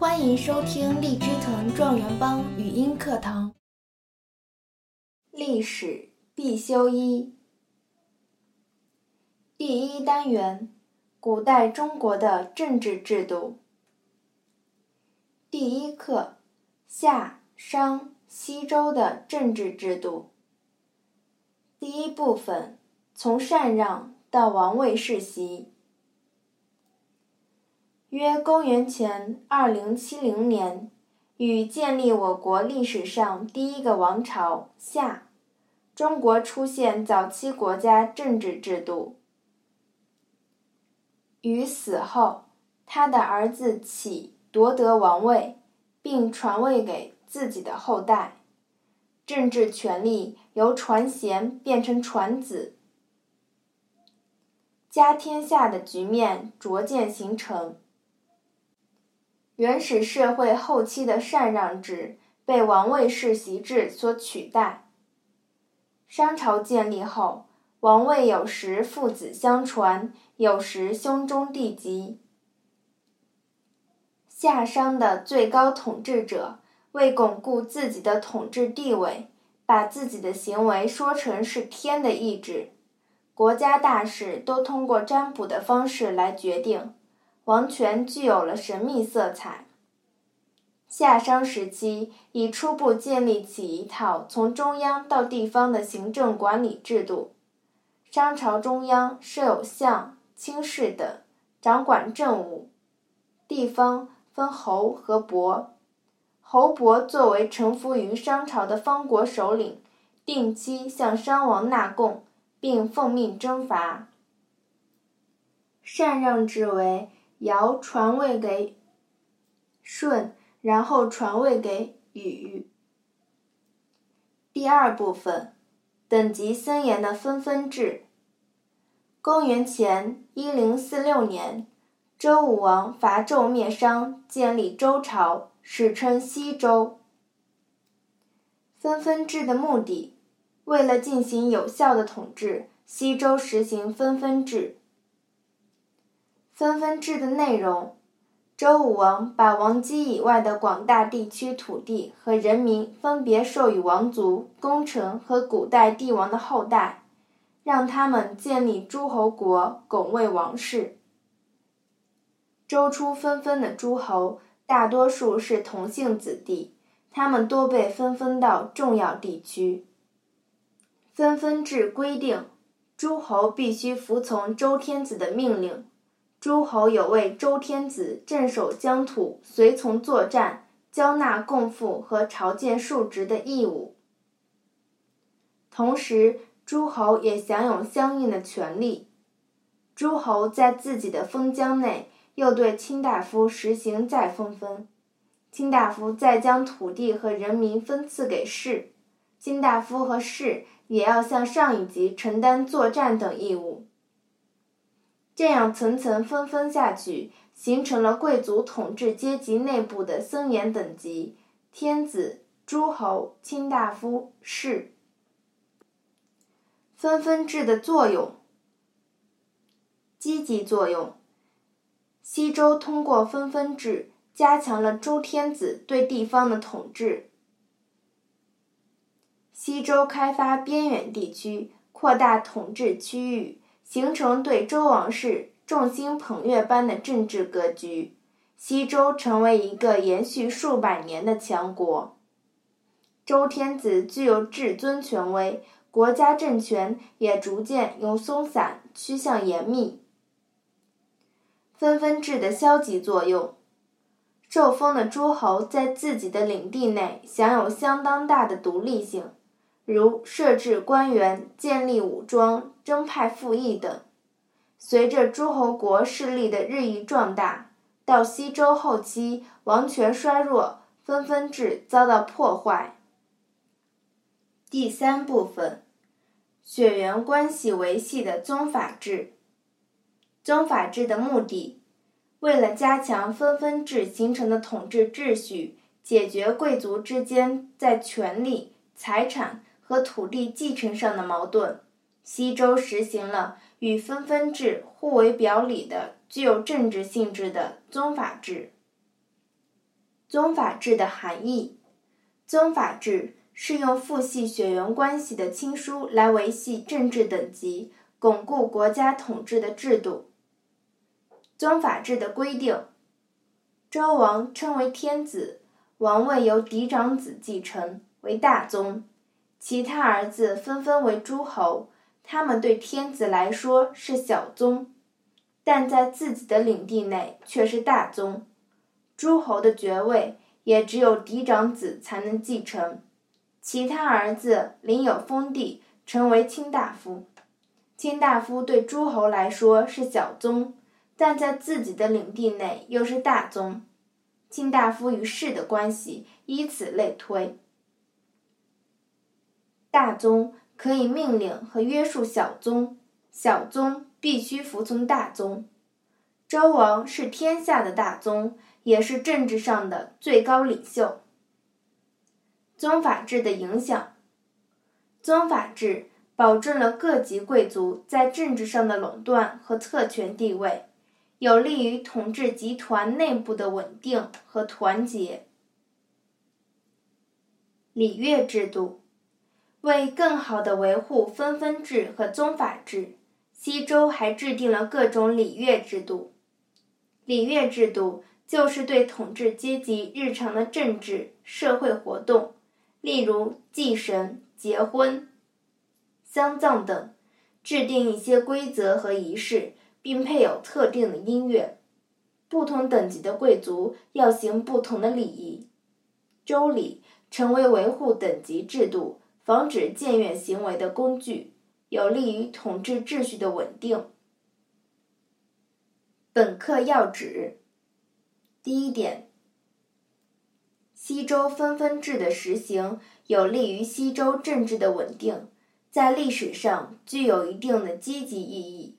欢迎收听荔枝藤状元帮语音课堂。历史必修一第一单元：古代中国的政治制度。第一课：夏、商、西周的政治制度。第一部分：从禅让到王位世袭。约公元前二零七零年，与建立我国历史上第一个王朝夏，中国出现早期国家政治制度。禹死后，他的儿子启夺得王位，并传位给自己的后代，政治权力由传贤变成传子，家天下的局面逐渐形成。原始社会后期的禅让制被王位世袭制所取代。商朝建立后，王位有时父子相传，有时兄终弟及。夏商的最高统治者为巩固自己的统治地位，把自己的行为说成是天的意志，国家大事都通过占卜的方式来决定。王权具有了神秘色彩。夏商时期已初步建立起一套从中央到地方的行政管理制度。商朝中央设有相、卿士等，掌管政务；地方分侯和伯，侯伯作为臣服于商朝的方国首领，定期向商王纳贡，并奉命征伐。禅让制为。尧传位给舜，然后传位给禹。第二部分，等级森严的分封制。公元前一零四六年，周武王伐纣灭商，建立周朝，史称西周。分封制的目的，为了进行有效的统治，西周实行分封制。分封制的内容：周武王把王畿以外的广大地区土地和人民分别授予王族、功臣和古代帝王的后代，让他们建立诸侯国，拱卫王室。周初分封的诸侯，大多数是同姓子弟，他们多被分封到重要地区。分封制规定，诸侯必须服从周天子的命令。诸侯有为周天子镇守疆土、随从作战、交纳贡赋和朝见庶职的义务。同时，诸侯也享有相应的权利。诸侯在自己的封疆内，又对卿大夫实行再分封。卿大夫再将土地和人民分赐给士，卿大夫和士也要向上一级承担作战等义务。这样层层分封下去，形成了贵族统治阶级内部的森严等级：天子、诸侯、卿大夫、士。分封制的作用，积极作用。西周通过分封制，加强了周天子对地方的统治。西周开发边远地区，扩大统治区域。形成对周王室众星捧月般的政治格局，西周成为一个延续数百年的强国。周天子具有至尊权威，国家政权也逐渐由松散趋向严密。分封制的消极作用，受封的诸侯在自己的领地内享有相当大的独立性。如设置官员、建立武装、征派赋役等。随着诸侯国势力的日益壮大，到西周后期，王权衰弱，分封制遭到破坏。第三部分，血缘关系维系的宗法制。宗法制的目的，为了加强分封制形成的统治秩序，解决贵族之间在权力、财产。和土地继承上的矛盾，西周实行了与分封制互为表里的、具有政治性质的宗法制。宗法制的含义。宗法制是用父系血缘关系的亲疏来维系政治等级、巩固国家统治的制度。宗法制的规定：周王称为天子，王位由嫡长子继承，为大宗；其他儿子纷纷为诸侯，他们对天子来说是小宗，但在自己的领地内却是大宗。诸侯的爵位。也只有嫡长子才能继承，其他儿子领有封地，成为卿大夫。卿大夫对诸侯来说是小宗，但在自己的领地内又是大宗。卿大夫与士的关系以此类推。大宗可以命令和约束小宗，小宗必须服从大宗。周王是天下的大宗。也是政治上的最高领袖。宗法制的影响，宗法制保证了各级贵族在政治上的垄断和特权地位，有利于统治集团内部的稳定和团结。礼乐制度，为更好地维护分封制和宗法制，西周还制定了各种礼乐制度。礼乐制度。就是对统治阶级日常的政治社会活动，例如祭神、结婚、丧葬等，制定一些规则和仪式，并配有特定的音乐。不同等级的贵族要行不同的礼仪。周礼成为维护等级制度、防止僭越行为的工具，有利于统治秩序的稳定。本课要旨。第一点，西周分封制的实行有利于西周政治的稳定，在历史上具有一定的积极意义。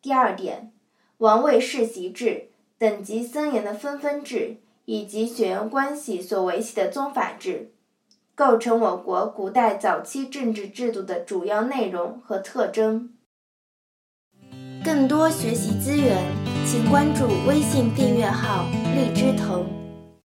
第二点，王位世袭制、等级森严的分封制以及血缘关系所维系的宗法制，构成我国古代早期政治制度的主要内容和特征。更多学习资源。请关注微信订阅号“荔枝藤”。